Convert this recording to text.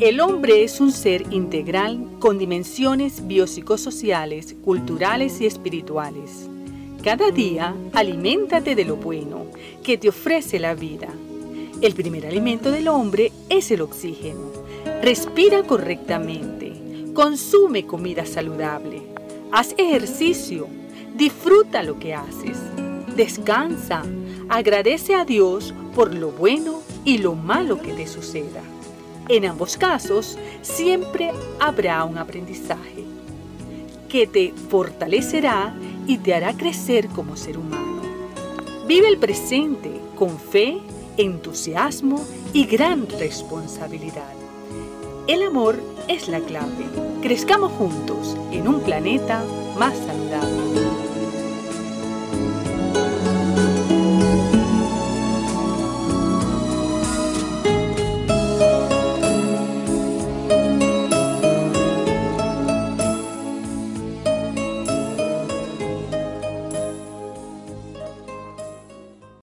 El hombre es un ser integral con dimensiones biopsicosociales, culturales y espirituales. Cada día aliméntate de lo bueno que te ofrece la vida. El primer alimento del hombre es el oxígeno. Respira correctamente. Consume comida saludable. Haz ejercicio. Disfruta lo que haces. Descansa. Agradece a Dios por lo bueno y lo malo que te suceda. En ambos casos, siempre habrá un aprendizaje que te fortalecerá y te hará crecer como ser humano. Vive el presente con fe, entusiasmo y gran responsabilidad. El amor es la clave. Crezcamos juntos en un planeta más saludable.